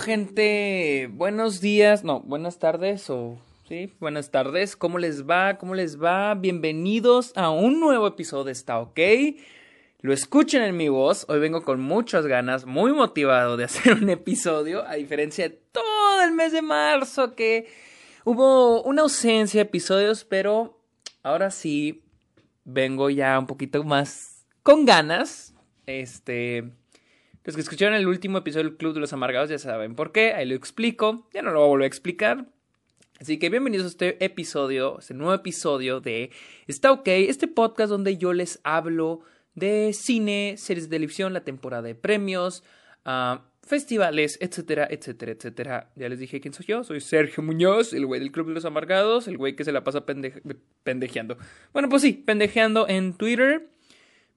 gente? Buenos días, no, buenas tardes o sí, buenas tardes. ¿Cómo les va? ¿Cómo les va? Bienvenidos a un nuevo episodio de Está OK. Lo escuchen en mi voz. Hoy vengo con muchas ganas, muy motivado de hacer un episodio, a diferencia de todo el mes de marzo que hubo una ausencia de episodios, pero ahora sí vengo ya un poquito más con ganas. Este, los que escucharon el último episodio del Club de los Amargados ya saben por qué, ahí lo explico, ya no lo voy a volver a explicar. Así que bienvenidos a este episodio, este nuevo episodio de Está OK, este podcast donde yo les hablo de cine, series de televisión, la temporada de premios, uh, festivales, etcétera, etcétera, etcétera. Ya les dije quién soy yo, soy Sergio Muñoz, el güey del Club de los Amargados, el güey que se la pasa pendejeando. Bueno, pues sí, pendejeando en Twitter.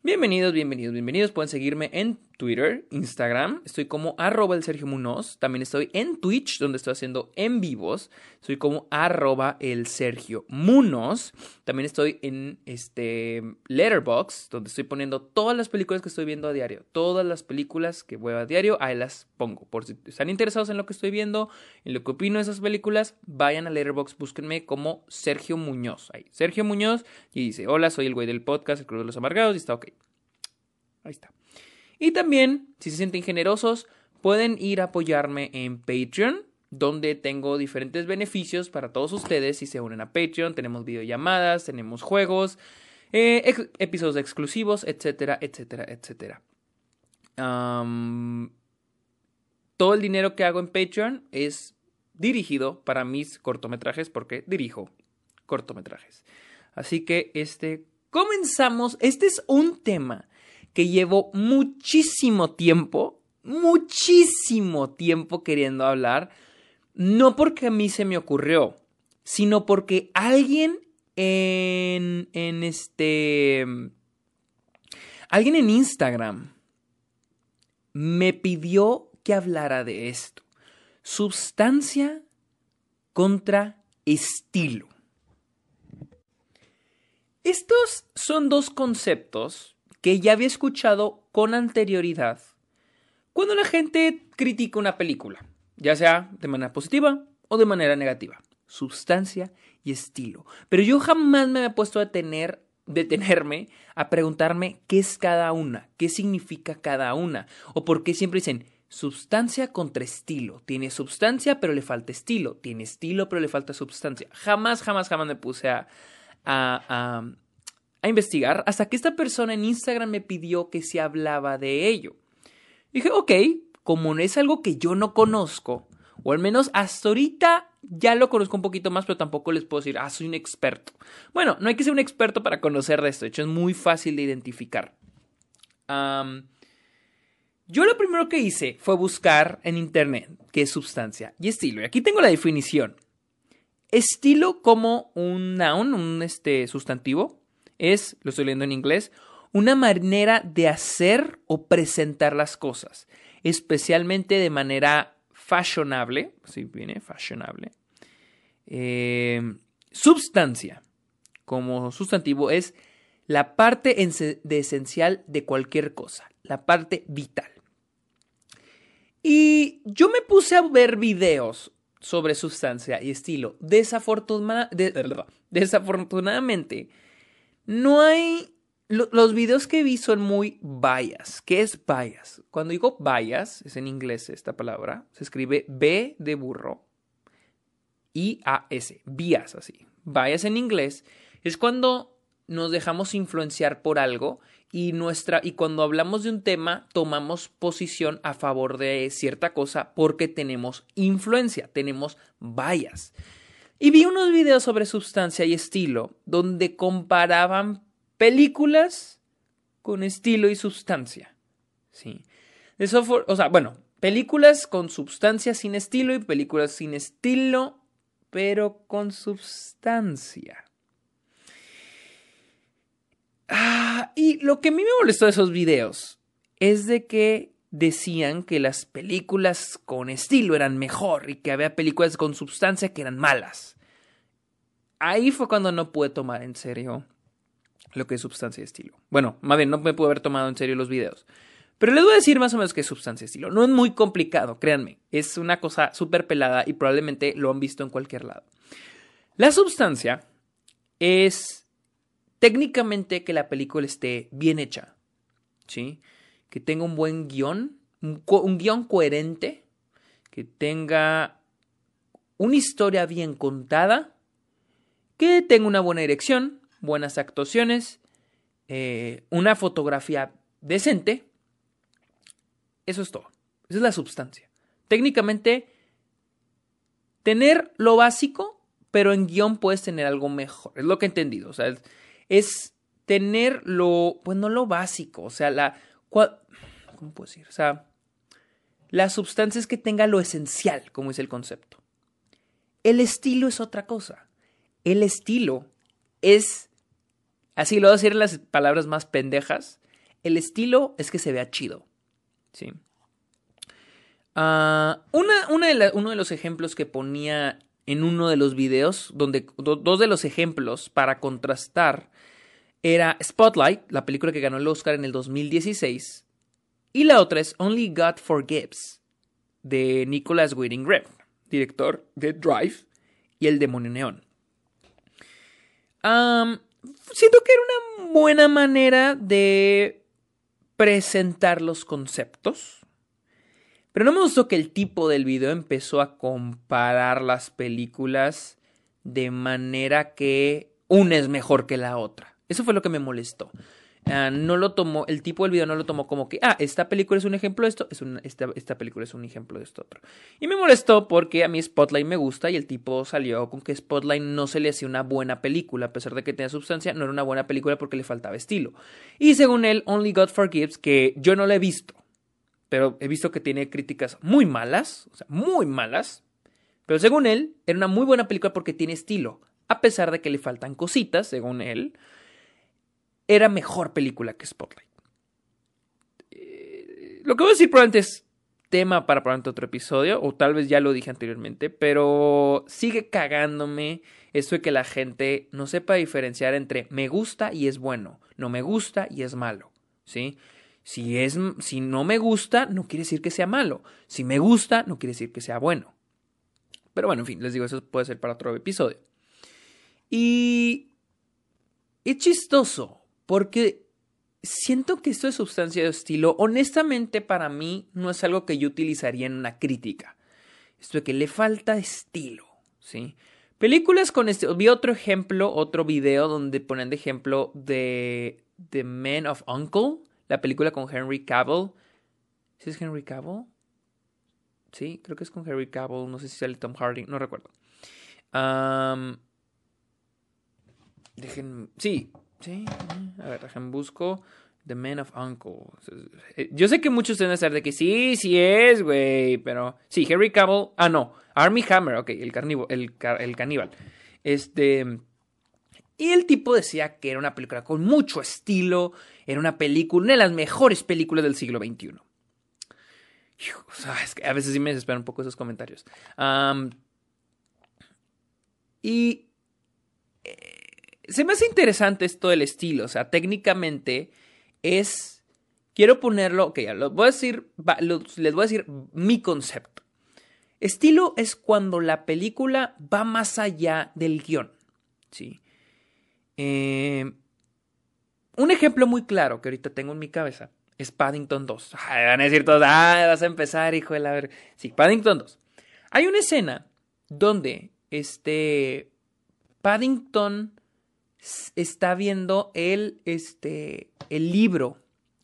Bienvenidos, bienvenidos, bienvenidos. Pueden seguirme en Twitter, Instagram. Estoy como arroba el Sergio Munoz. También estoy en Twitch, donde estoy haciendo en vivos. Soy como arroba el Sergio Munoz. También estoy en este Letterbox, donde estoy poniendo todas las películas que estoy viendo a diario. Todas las películas que voy a diario, ahí las pongo. Por si están interesados en lo que estoy viendo, en lo que opino de esas películas, vayan a Letterbox, búsquenme como Sergio Muñoz. Ahí, Sergio Muñoz. Y dice, hola, soy el güey del podcast, el Club de los Amargados. Y está ok. Ahí está. Y también, si se sienten generosos, pueden ir a apoyarme en Patreon, donde tengo diferentes beneficios para todos ustedes si se unen a Patreon. Tenemos videollamadas, tenemos juegos, eh, episodios exclusivos, etcétera, etcétera, etcétera. todo el dinero que hago en Patreon es dirigido para mis cortometrajes porque dirijo cortometrajes. Así que este comenzamos. Este es un tema que llevo muchísimo tiempo, muchísimo tiempo queriendo hablar, no porque a mí se me ocurrió, sino porque alguien en, en este... Alguien en Instagram me pidió que hablara de esto. Substancia contra estilo. Estos son dos conceptos que ya había escuchado con anterioridad cuando la gente critica una película, ya sea de manera positiva o de manera negativa. Sustancia y estilo. Pero yo jamás me había puesto a tener, detenerme a preguntarme qué es cada una, qué significa cada una, o por qué siempre dicen sustancia contra estilo. Tiene sustancia pero le falta estilo. Tiene estilo pero le falta sustancia. Jamás, jamás, jamás me puse a investigar hasta que esta persona en Instagram me pidió que se hablaba de ello. dije, ok, como es algo que yo no conozco, o al menos hasta ahorita ya lo conozco un poquito más, pero tampoco les puedo decir, ah, soy un experto. Bueno, no hay que ser un experto para conocer de esto, de hecho es muy fácil de identificar. yo lo primero que hice fue buscar en internet qué es sustancia y estilo. Y aquí tengo la definición. Estilo como un noun, un este, sustantivo, es, lo estoy leyendo en inglés, una manera de hacer o presentar las cosas, especialmente de manera fashionable, si viene fashionable. Eh, substancia, como sustantivo, es la parte de esencial de cualquier cosa, la parte vital. Y yo me puse a ver videos sobre sustancia y estilo. desafortunadamente, no hay... los videos que vi son muy bias. ¿Qué es bias? Cuando digo bias, es en inglés esta palabra, se escribe B de burro, I-A-S, bias así. Bias en inglés es cuando nos dejamos influenciar por algo y nuestra y cuando hablamos de un tema tomamos posición a favor de cierta cosa porque tenemos influencia, tenemos bias. Y vi unos videos sobre sustancia y estilo donde comparaban películas con estilo y sustancia. Sí. Eso o sea, bueno, películas con sustancia sin estilo y películas sin estilo pero con sustancia. Ah, y lo que a mí me molestó de esos videos es de que decían que las películas con estilo eran mejor y que había películas con sustancia que eran malas. Ahí fue cuando no pude tomar en serio lo que es sustancia y estilo. Bueno, más bien, no me pude haber tomado en serio los videos. Pero les voy a decir más o menos qué es sustancia estilo. No es muy complicado, créanme. Es una cosa súper pelada y probablemente lo han visto en cualquier lado. La sustancia es técnicamente que la película esté bien hecha, ¿sí? Que tenga un buen guion, un, guion coherente, que tenga una historia bien contada, que tenga una buena dirección, buenas actuaciones, eh, una fotografía decente. Eso es todo. Esa es la sustancia. Técnicamente, tener lo básico, pero en guion puedes tener algo mejor. Es lo que he entendido. O sea, es, tener lo, pues no lo básico. O sea, la... ¿Cómo puedo decir? O sea, la sustancia es que tenga lo esencial, como es el concepto. El estilo es otra cosa. El estilo es Así lo voy a decir en las palabras más pendejas. El estilo es que se vea chido. Sí. Ah, una, uno de los ejemplos que ponía en uno de los videos, donde dos de los ejemplos para contrastar era Spotlight, la película que ganó el Oscar en el 2016, y la otra es Only God Forgives, de Nicholas Winding Refn, director de Drive y El Demonio Neón siento que era una buena manera de presentar los conceptos. Pero no me gustó que el tipo del video empezó a comparar las películas de manera que una es mejor que la otra. Eso fue lo que me molestó. Ah, no lo tomó, el tipo del video no lo tomó como que, ah, esta película es un ejemplo de esto, es esta, esta, película es un ejemplo de esto otro. Y me molestó porque a mí Spotlight me gusta y el tipo salió con que Spotlight no se le hacía una buena película, a pesar de que tenía sustancia, no era una buena película porque le faltaba estilo. Y según él, Only God Forgives, que yo no la he visto, pero he visto que tiene críticas muy malas, o sea, muy malas, pero según él, era una muy buena película porque tiene estilo, a pesar de que le faltan cositas, según él era mejor película que Spotlight. Eh, lo que voy a decir probablemente es tema para probablemente otro episodio, o tal vez ya lo dije anteriormente, pero sigue cagándome esto de que la gente no sepa diferenciar entre me gusta y es bueno, no me gusta y es malo, ¿sí? Si, es, si no me gusta, no quiere decir que sea malo. Si me gusta, no quiere decir que sea bueno. Pero bueno, en fin, les digo, eso puede ser para otro episodio. Y es chistoso, porque siento que esto de sustancia de estilo, honestamente para mí no es algo que yo utilizaría en una crítica. Esto de que le falta estilo, ¿sí? Películas con este... Vi otro ejemplo, otro video donde ponen de ejemplo de The Man of Uncle, la película con Henry Cavill. ¿Sí es Henry Cavill? Sí, creo que es con Henry Cavill, no sé si sale Tom Hardy, no recuerdo. dejen, sí, Sí, a ver, dejen busco. The Man of Uncle. Eh, yo sé que muchos deben estar de que sí, sí es, güey. Pero sí, Harry Cavill. Ah, no. Army Hammer, ok, el, carnivo, el, el caníbal. Este. Y el tipo decía que era una película con mucho estilo. Era una película, una de las mejores películas del siglo XXI. es que a veces sí me desesperan un poco esos comentarios. y. Se me hace interesante esto del estilo. O sea, técnicamente es. Quiero ponerlo. Ok, les voy a decir. les voy a decir mi concepto. Estilo es cuando la película va más allá del guion. ¿sí? Eh, un ejemplo muy claro que ahorita tengo en mi cabeza es Paddington 2. van a decir todos, ah, vas a empezar, hijo de la ver. Sí, Paddington 2. Hay una escena donde este Paddington está viendo el, este, el libro,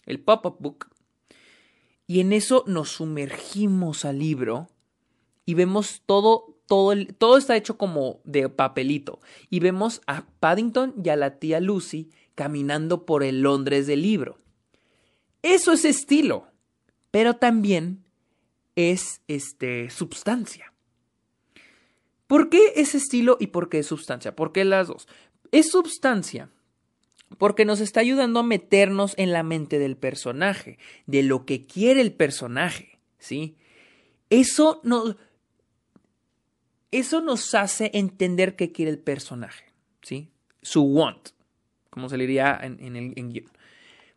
el pop-up book, y en eso nos sumergimos al libro y vemos todo, todo, todo está hecho como de papelito, y vemos a Paddington y a la tía Lucy caminando por el Londres del libro. Eso es estilo, pero también es este, substancia. ¿Por qué es estilo y por qué es substancia? ¿Por qué las dos? Es substancia porque nos está ayudando a meternos en la mente del personaje, de lo que quiere el personaje, ¿sí? Eso nos, eso nos hace entender qué quiere el personaje, ¿sí? Su want, como se le diría en, el guion.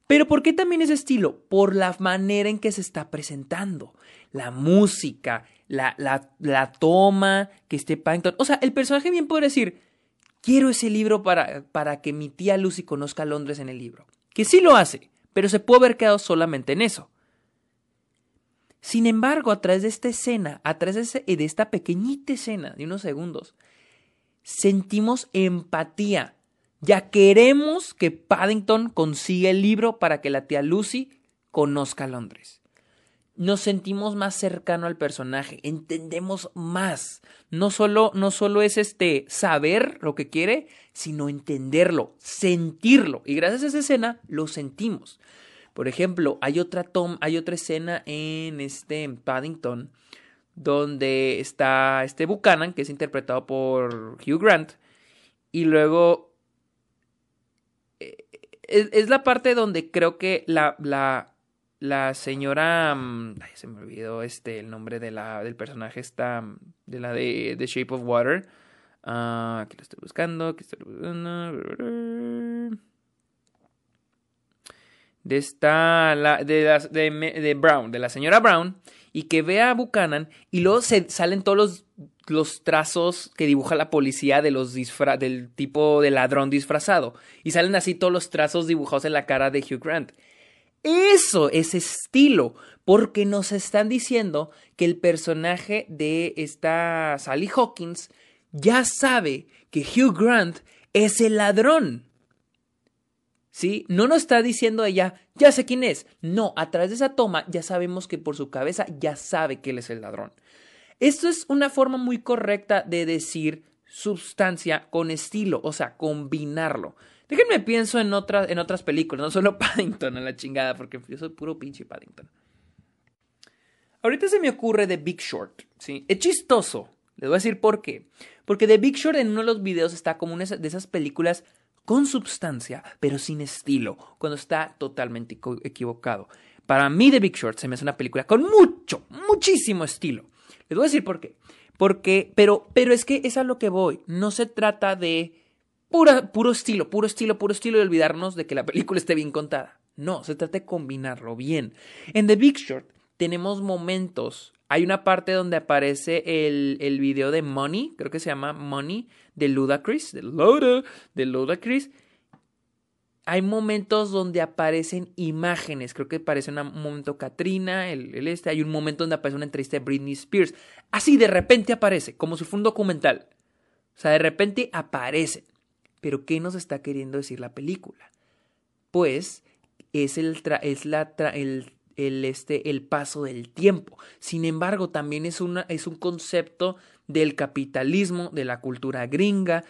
Pero ¿por qué también ese estilo? Por la manera en que se está presentando. La música, la, la, la toma que esté Paddington. O sea, el personaje bien puede decir, quiero ese libro para, para que mi tía Lucy conozca Londres en el libro. Que sí lo hace, pero se puede haber quedado solamente en eso. Sin embargo, a través de esta escena, a través de, de esta pequeñita escena de unos segundos, sentimos empatía. Ya queremos que Paddington consiga el libro para que la tía Lucy conozca Londres. Nos sentimos más cercano al personaje, entendemos más. No solo, no solo es este saber lo que quiere, sino entenderlo, sentirlo. Y gracias a esa escena lo sentimos. Por ejemplo, hay otra tom, hay otra escena en este Paddington donde está este Buchanan, que es interpretado por Hugh Grant, y luego eh, es, la parte donde creo que la, la, la señora, mm, se me olvidó este, el nombre de la, del personaje, está, de la de The Shape of Water, uh, aquí lo estoy buscando, aquí estoy buscando, de esta, la, de, de, de Brown, de la señora Brown, y que vea a Buchanan y luego se salen todos los, los trazos que dibuja la policía de los disfra del tipo de ladrón disfrazado. Y salen así todos los trazos dibujados en la cara de Hugh Grant. Eso es estilo, porque nos están diciendo que el personaje de esta Sally Hawkins ya sabe que Hugh Grant es el ladrón. ¿Sí? No nos está diciendo ella, ya sé quién es. No, a través de esa toma ya sabemos que por su cabeza ya sabe que él es el ladrón. Esto es una forma muy correcta de decir sustancia con estilo, o sea, combinarlo. Déjenme pienso en, en otras películas, no solo Paddington a la chingada, porque yo soy puro pinche Paddington. Ahorita se me ocurre The Big Short, ¿sí? Es chistoso. Les voy a decir por qué. Porque The Big Short en uno de los videos está como una de esas películas con substancia, pero sin estilo, cuando está totalmente equivocado. Para mí, The Big Short se me hace una película con mucho, muchísimo estilo. Les voy a decir por qué. Porque, pero, pero es que es a lo que voy. No se trata de pura, puro estilo, puro estilo, puro estilo y olvidarnos de que la película esté bien contada. No, se trata de combinarlo bien. En The Big Short tenemos momentos. Hay una parte donde aparece el, el video de Money, creo que se llama Money, de Ludacris, de Luda, de Ludacris. Hay momentos donde aparecen imágenes, creo que aparece un momento Katrina, el, este, hay un momento donde aparece una entrevista de Britney Spears. Así de repente aparece, como si fuera un documental. O sea, de repente aparece. Pero ¿qué nos está queriendo decir la película? Pues es el, es la el, el, este, el paso del tiempo. Sin embargo, también es, una, es un concepto del capitalismo, de la cultura gringa.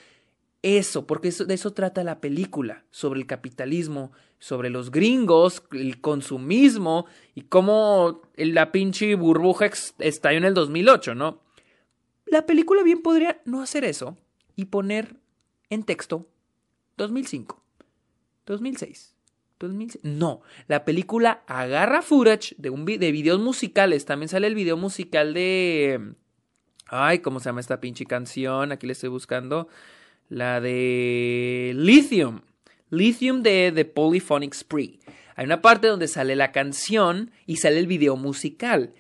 Eso, porque de eso trata la película, sobre el capitalismo, sobre los gringos, el consumismo y cómo la pinche burbuja estalló en el 2008, ¿no? La película bien podría no hacer eso y poner en texto 2005, 2006, 2006. No, la película agarra footage de, un, de videos musicales. También sale el video musical de Ay, ¿cómo se llama esta pinche canción? Aquí le estoy buscando. La de Lithium. Lithium de The Polyphonic Spree. Hay una parte donde sale la canción y sale el video musical.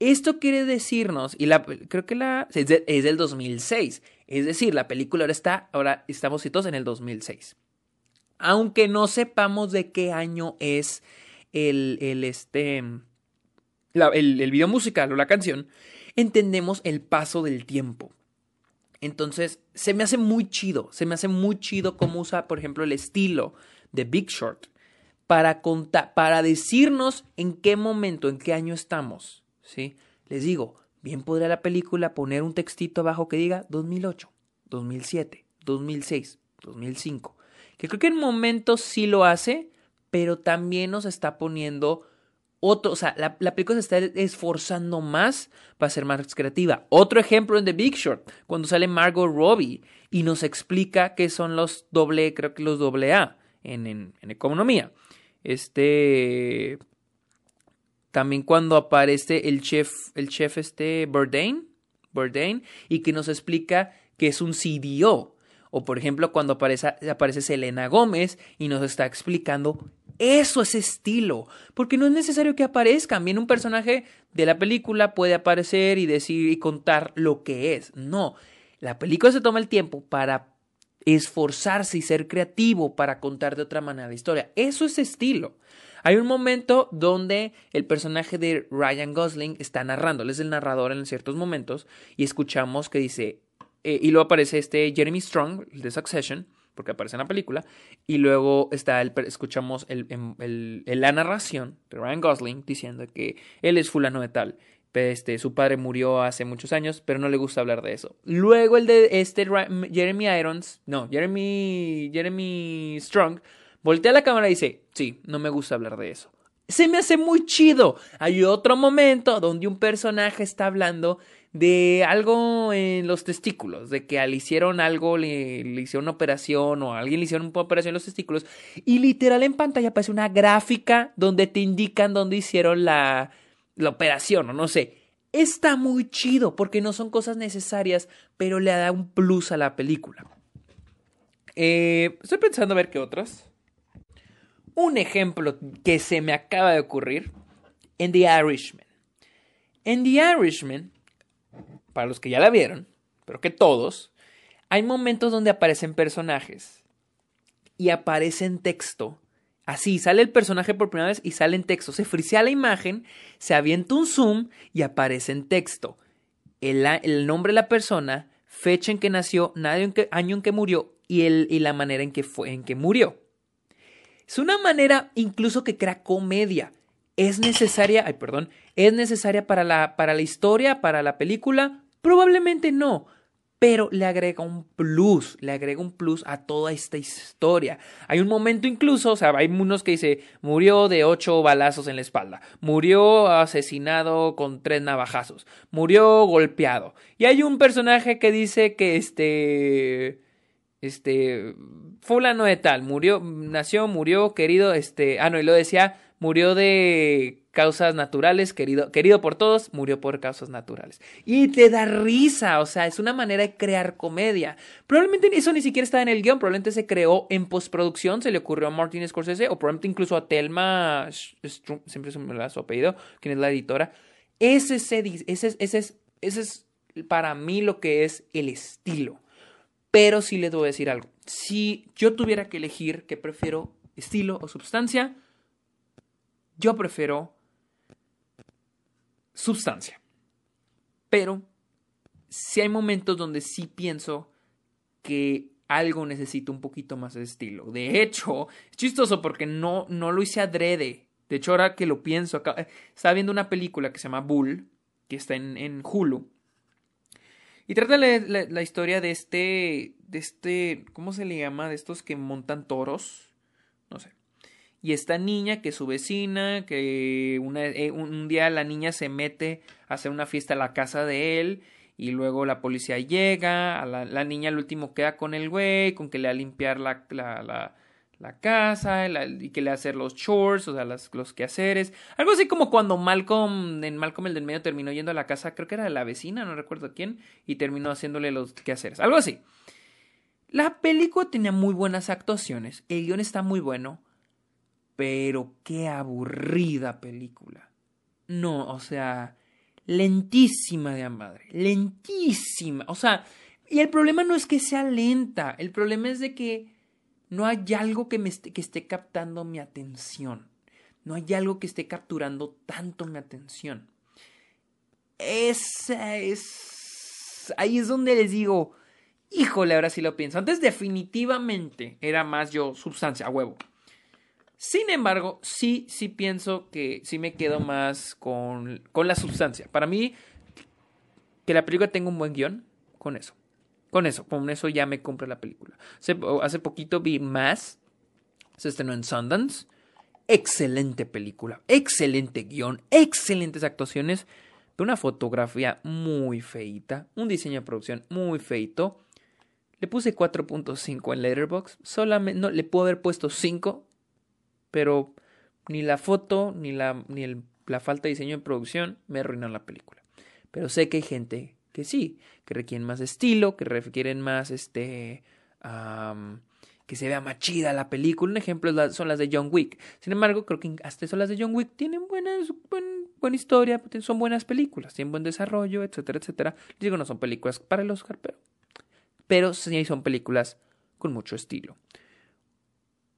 Esto quiere decirnos, y la, creo que la es, del 2006, es decir, la película ahora está, ahora estamos situados en el 2006. Aunque no sepamos de qué año es el, el este, el, el video musical o la canción, entendemos el paso del tiempo. Entonces, se me hace muy chido, se me hace muy chido cómo usa, por ejemplo, el estilo de Big Short para, contar, para decirnos en qué momento, en qué año estamos. ¿sí? Les digo, bien podría la película poner un textito abajo que diga 2008, 2007, 2006, 2005. Que creo que en momentos sí lo hace, pero también nos está poniendo otro, o sea, la, película se está esforzando más para ser más creativa. Otro ejemplo en The Big Short, cuando sale Margot Robbie y nos explica qué son los doble, creo que los doble A en, en, economía. Este. También cuando aparece el chef, el chef este Bourdain, Bourdain, y que nos explica que es un CDO. O por ejemplo, cuando aparece, aparece Selena Gómez y nos está explicando Eso es estilo, porque no es necesario que aparezcan. Bien, un personaje de la película puede aparecer y decir y contar lo que es. No, la película se toma el tiempo para esforzarse y ser creativo para contar de otra manera la historia. Eso es estilo. Hay un momento donde el personaje de Ryan Gosling está narrando, él es el narrador en ciertos momentos, y escuchamos que dice, eh, y luego aparece este Jeremy Strong, de Succession, porque aparece en la película, y luego está el, escuchamos el, el, la narración de Ryan Gosling diciendo que él es fulano de tal, este, su padre murió hace muchos años, pero no le gusta hablar de eso. Luego el de este Jeremy Irons, no, Jeremy, Jeremy Strong, voltea la cámara y dice, sí, no me gusta hablar de eso. Se me hace muy chido. Hay otro momento donde un personaje está hablando de algo en los testículos, de que le hicieron algo, le, hicieron una operación o a alguien le hicieron una operación en los testículos y literal en pantalla aparece una gráfica donde te indican dónde hicieron la, la operación o no sé. Está muy chido porque no son cosas necesarias, pero le da un plus a la película. Eh, estoy pensando a ver qué otras. Un ejemplo que se me acaba de ocurrir en The Irishman. En The Irishman para los que ya la vieron, pero que todos, hay momentos donde aparecen personajes y aparece en texto. Así, sale el personaje por primera vez y sale en texto. Se frisea la imagen, se avienta un zoom y aparece en texto. El, nombre de la persona, fecha en que nació, año en que murió y, la manera en que murió. Es una manera incluso que crea comedia. Es necesaria, ay, perdón, es necesaria para la, para la historia, para la película, Probablemente no, pero le agrega un plus, le agrega un plus a toda esta historia. Hay un momento incluso, o sea, hay unos que dice, murió de ocho balazos en la espalda, murió asesinado con tres navajazos, murió golpeado. Y hay un personaje que dice que este, este, fulano de tal, murió, nació, murió, querido, este, ah, no, y lo decía, murió de causas naturales, querido, querido por todos, murió por causas naturales. Y te da risa, o sea, es una manera de crear comedia. Probablemente eso ni siquiera está en el guion, probablemente se creó en postproducción, se le ocurrió a Martin Scorsese, o probablemente incluso a Thelma, siempre se me su apellido, quien es la editora. Ese, ese, ese, ese, es, ese es para mí lo que es el estilo. Pero sí les voy a decir algo. Si yo tuviera que elegir que prefiero estilo o substancia, yo prefiero sustancia. Pero si hay momentos donde sí pienso que algo necesita un poquito más de estilo. De hecho, es chistoso porque no, no lo hice adrede. De hecho, ahora que lo pienso, acá, estaba viendo una película que se llama Bull, que está en, en Hulu. Y trata la, la, historia de este, de este, ¿cómo se le llama? De estos que montan toros. No sé y esta niña que es su vecina, que eh, un día la niña se mete a hacer una fiesta a la casa de él y luego la policía llega, a la, niña al último queda con el güey, con que le va a limpiar la, la, casa y que le hacer los chores, o sea, los quehaceres. Algo así como cuando Malcolm, en Malcolm el del medio terminó yendo a la casa, creo que era de la vecina, no recuerdo quién, y terminó haciéndole los quehaceres. Algo así. La película tenía muy buenas actuaciones, el guion está muy bueno, pero qué aburrida película. No, o sea, lentísima de madre, lentísima. O sea, y el problema no es que sea lenta, el problema es de que no hay algo que me esté, que esté captando mi atención. No hay algo que esté capturando tanto mi atención. Esa es. Ahí es donde les digo. Híjole, ahora sí lo pienso. Antes definitivamente era más yo sustancia, a huevo. Sin embargo, sí, sí pienso que sí me quedo más con, con la sustancia. Para mí, que la película tenga un buen guion, con eso. Con eso, con eso ya me compré la película. Hace, poquito vi más. Se estrenó en Sundance. Excelente película, excelente guion, excelentes actuaciones, pero una fotografía muy feita, un diseño de producción muy feito. Le puse 4.5 en Letterboxd, solamente no le puedo haber puesto 5 pero ni la foto ni la, ni la falta de diseño de producción me arruinan la película. Pero sé que hay gente que sí, que requieren más estilo, que requieren más este... que se vea más chida la película. Un ejemplo son las de John Wick. Sin embargo, creo que hasta eso las de John Wick tienen buena historia, son buenas películas, tienen buen desarrollo, etcétera, etcétera. digo, no son películas para el Oscar, pero, pero sí son películas con mucho estilo.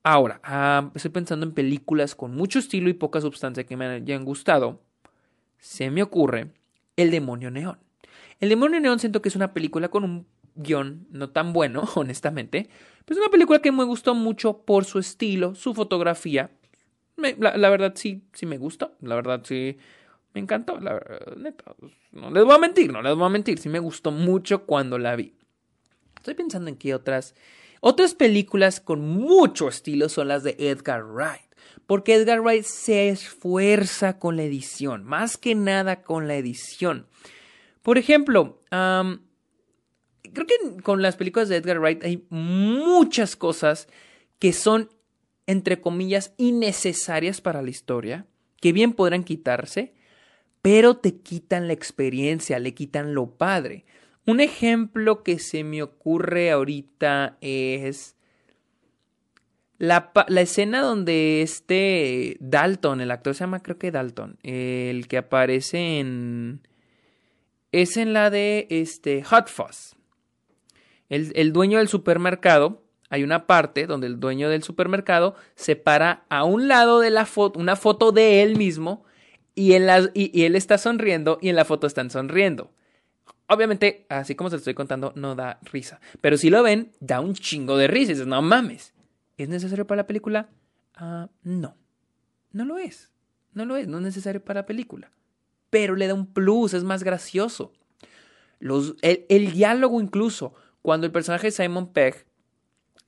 Ahora, ah, estoy pensando en películas con mucho estilo y poca sustancia que me hayan gustado. Se me ocurre El demonio neón. El demonio neón siento que es una película con un guion no tan bueno, honestamente. Pero es una película que me gustó mucho por su estilo, su fotografía. la, verdad sí, sí me gustó. La verdad sí me encantó. La neta, no les voy a mentir, no les voy a mentir. Sí me gustó mucho cuando la vi. Estoy pensando en qué otras otras películas con mucho estilo son las de Edgar Wright, porque Edgar Wright se esfuerza con la edición, más que nada con la edición. Por ejemplo, creo que con las películas de Edgar Wright hay muchas cosas que son, entre comillas, innecesarias para la historia, que bien podrán quitarse, pero te quitan la experiencia, le quitan lo padre. Un ejemplo que se me ocurre ahorita es la, escena donde este Dalton, el actor se llama creo que Dalton, el que aparece en... Es en la de este Hot Fuzz. El, el dueño del supermercado, hay una parte donde el dueño del supermercado se para a un lado de la foto, una foto de él mismo, y, en y, él está sonriendo y en la foto están sonriendo. Obviamente, así como se lo estoy contando, no da risa. Pero si lo ven, da un chingo de risa. dices, no mames. ¿Es necesario para la película? Ah, no. No lo es. No lo es. No es necesario para la película. Pero le da un plus, es más gracioso. El, diálogo incluso, cuando el personaje de Simon Pegg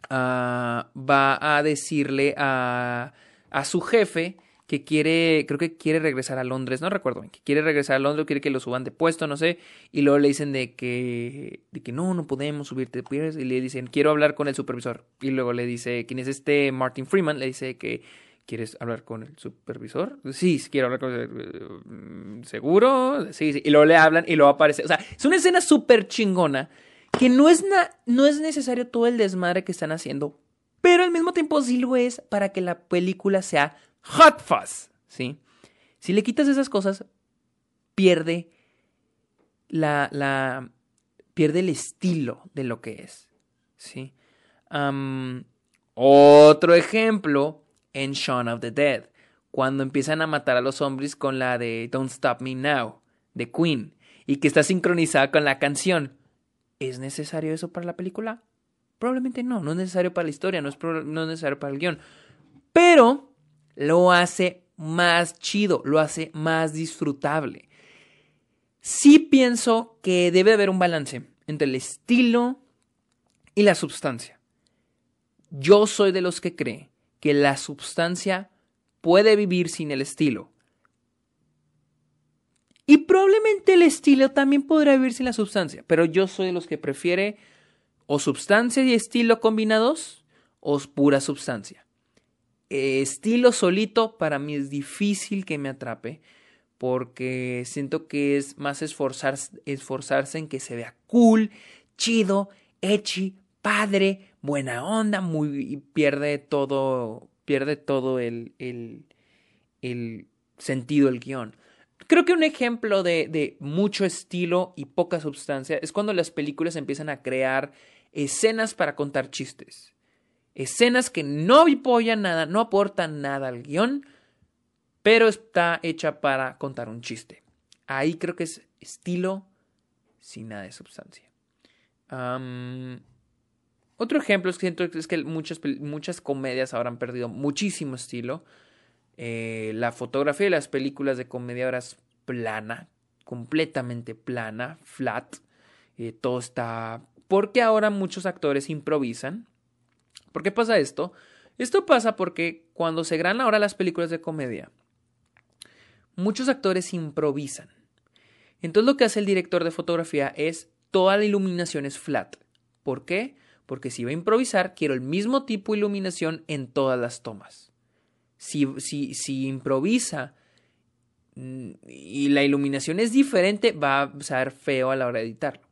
ah, va a decirle a, a su jefe que quiere, creo que quiere regresar a Londres, no recuerdo que quiere regresar a Londres, quiere que lo suban de puesto, no sé, y luego le dicen de que, de que no, no podemos subirte de y le dicen, quiero hablar con el supervisor, y luego le dice, ¿quién es este Martin Freeman? Le dice que, ¿quieres hablar con el supervisor? Sí, quiero hablar con el, mm, ¿seguro? Sí, sí, y luego le hablan y luego aparece, o sea, es una escena súper chingona, que no es, no es necesario todo el desmadre que están haciendo, pero al mismo tiempo sí lo es para que la película sea Hot Fuzz, ¿sí? Si le quitas esas cosas, pierde la, la pierde el estilo de lo que es, ¿sí? otro ejemplo en Shaun of the Dead, cuando empiezan a matar a los hombres con la de Don't Stop Me Now, de Queen, y que está sincronizada con la canción. ¿Es necesario eso para la película? Probablemente no, no es necesario para la historia, no es, no es necesario para el guion. Pero lo hace más chido, lo hace más disfrutable. Sí pienso que debe haber un balance entre el estilo y la substancia. Yo soy de los que cree que la substancia puede vivir sin el estilo. Y probablemente el estilo también podrá vivir sin la substancia, pero yo soy de los que prefiere o substancia y estilo combinados o pura substancia. Eh, estilo solito para mí es difícil que me atrape porque siento que es más esforzarse, esforzarse en que se vea cool, chido, echi, padre, buena onda, muy pierde todo, pierde todo el, el, el sentido del guion. Creo que un ejemplo de, de mucho estilo y poca sustancia es cuando las películas empiezan a crear escenas para contar chistes escenas que no apoyan nada, no aportan nada al guion, pero está hecha para contar un chiste. Ahí creo que es estilo sin nada de sustancia. Otro ejemplo es que muchas comedias ahora han perdido muchísimo estilo. Eh, la fotografía de las películas de comedia ahora es plana, completamente plana, flat. Eh, todo está... Porque ahora muchos actores improvisan ¿Por qué pasa esto? Esto pasa porque cuando se graban ahora las películas de comedia, muchos actores improvisan. Entonces lo que hace el director de fotografía es toda la iluminación es flat. ¿Por qué? Porque si va a improvisar, quiero el mismo tipo de iluminación en todas las tomas. Si, si, si improvisa mm, y la iluminación es diferente, va a ser feo a la hora de editarlo.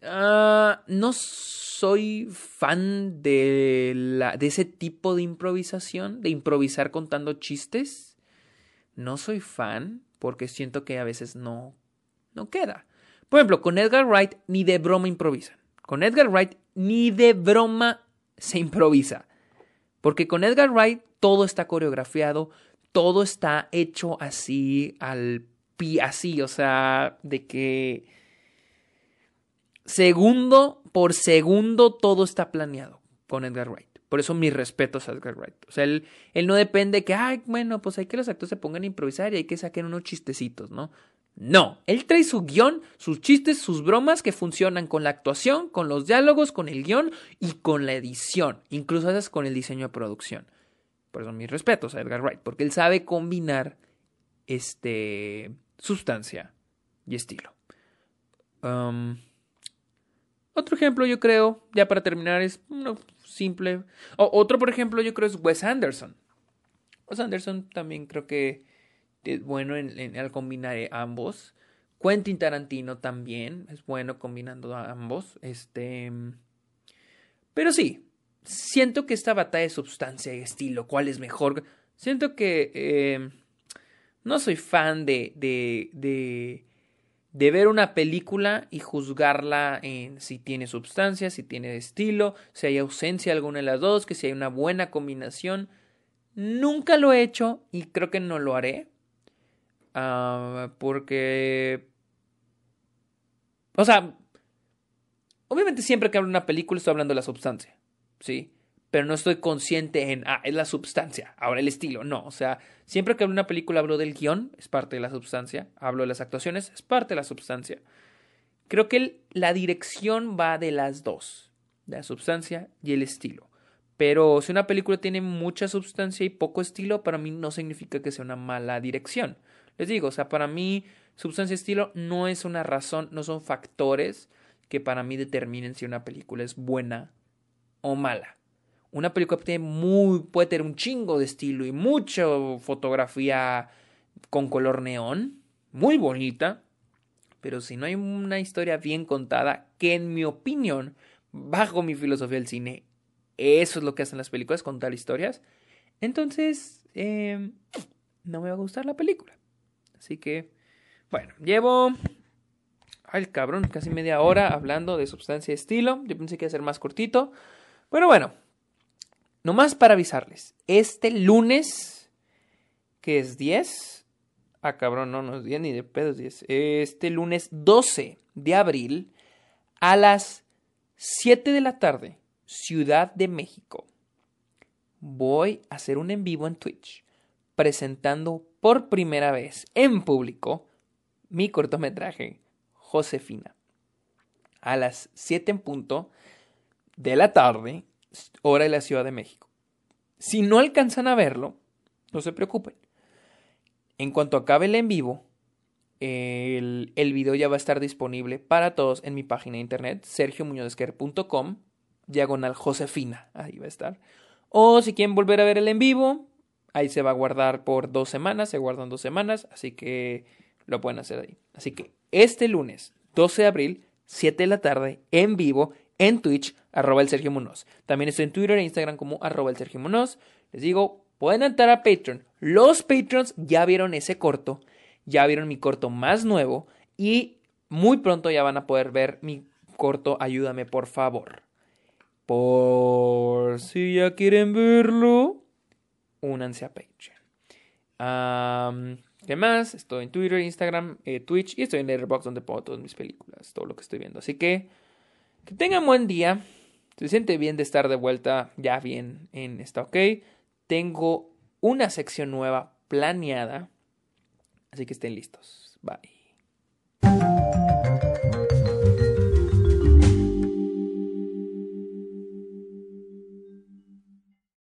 Ah, no soy fan de, la, de ese tipo de improvisación, de improvisar contando chistes. No soy fan porque siento que a veces no, no queda. Por ejemplo, con Edgar Wright ni de broma improvisan. Con Edgar Wright ni de broma se improvisa. Porque con Edgar Wright todo está coreografiado, todo está hecho así al pie, así, o sea, de que segundo por segundo todo está planeado con Edgar Wright. Por eso mis respetos a Edgar Wright. O sea, él, él no depende que, ay, bueno, pues hay que los actores se pongan a improvisar y hay que saquen unos chistecitos, ¿no? No, él trae su guion, sus chistes, sus bromas que funcionan con la actuación, con los diálogos, con el guion y con la edición, incluso esas con el diseño de producción. Por eso mis respetos a Edgar Wright, porque él sabe combinar este sustancia y estilo. Um, otro ejemplo, yo creo, ya para terminar, es simple. otro, por ejemplo, yo creo es Wes Anderson. Wes Anderson también creo que es bueno en, al combinar ambos. Quentin Tarantino también es bueno combinando ambos. Este. Pero sí, siento que esta batalla de sustancia y estilo, ¿cuál es mejor? Siento que eh, no soy fan de, de, de, de, ver una película y juzgarla en si tiene sustancia, si tiene estilo, si hay ausencia alguna de las dos, que si hay una buena combinación. Nunca lo he hecho y creo que no lo haré. Porque... O sea, obviamente siempre que hablo de una película estoy hablando de la sustancia, ¿sí? Pero no estoy consciente en, ah, es la sustancia, ahora el estilo, no, o sea, siempre que hablo de una película hablo del guion, es parte de la sustancia, hablo de las actuaciones, es parte de la sustancia. Creo que la dirección va de las dos, la sustancia y el estilo. Pero si una película tiene mucha sustancia y poco estilo, para mí no significa que sea una mala dirección. Les digo, o sea, para mí substancia estilo no es una razón, no son factores que para mí determinen si una película es buena o mala. Una película muy, puede tener un chingo de estilo y mucha fotografía con color neón, muy bonita, pero si no hay una historia bien contada, que en mi opinión, bajo mi filosofía del cine, eso es lo que hacen las películas, contar historias, entonces eh, no me va a gustar la película. Así que, bueno, llevo al cabrón, casi media hora hablando de sustancia y estilo. Yo pensé que iba a ser más cortito. Pero bueno, nomás para avisarles. Este lunes, que es 10. Ah, cabrón, no, no es 10 ni de pedos 10. Este lunes 12 de abril a las 7 de la tarde, Ciudad de México. Voy a hacer un en vivo en Twitch presentando por primera vez en público mi cortometraje Josefina. A las 7 en punto de la tarde, hora de la Ciudad de México. Si no alcanzan a verlo, no se preocupen. En cuanto acabe el en vivo, el, el video ya va a estar disponible para todos en mi página de internet, sergiomuñozesquer.com, diagonal Josefina, ahí va a estar. O si quieren volver a ver el en vivo, Ahí se va a guardar por dos semanas, se guardan dos semanas, así que lo pueden hacer ahí. Así que este lunes, 12 de abril, 7 de la tarde, en vivo, en Twitch, arroba el Sergio Munoz. También estoy en Twitter e Instagram como arroba el Sergio Munoz. Les digo, pueden entrar a Patreon. Los Patreons ya vieron ese corto, ya vieron mi corto más nuevo y muy pronto ya van a poder ver mi corto Ayúdame por favor. Por si ya quieren verlo únanse a Patreon. ¿Qué más? Estoy en Twitter, Instagram, eh, Twitch y estoy en Letterboxd donde pongo todas mis películas, todo lo que estoy viendo. Así que que tengan buen día. Se siente bien de estar de vuelta ya bien en esta OK. Tengo una sección nueva planeada. Así que estén listos. Bye.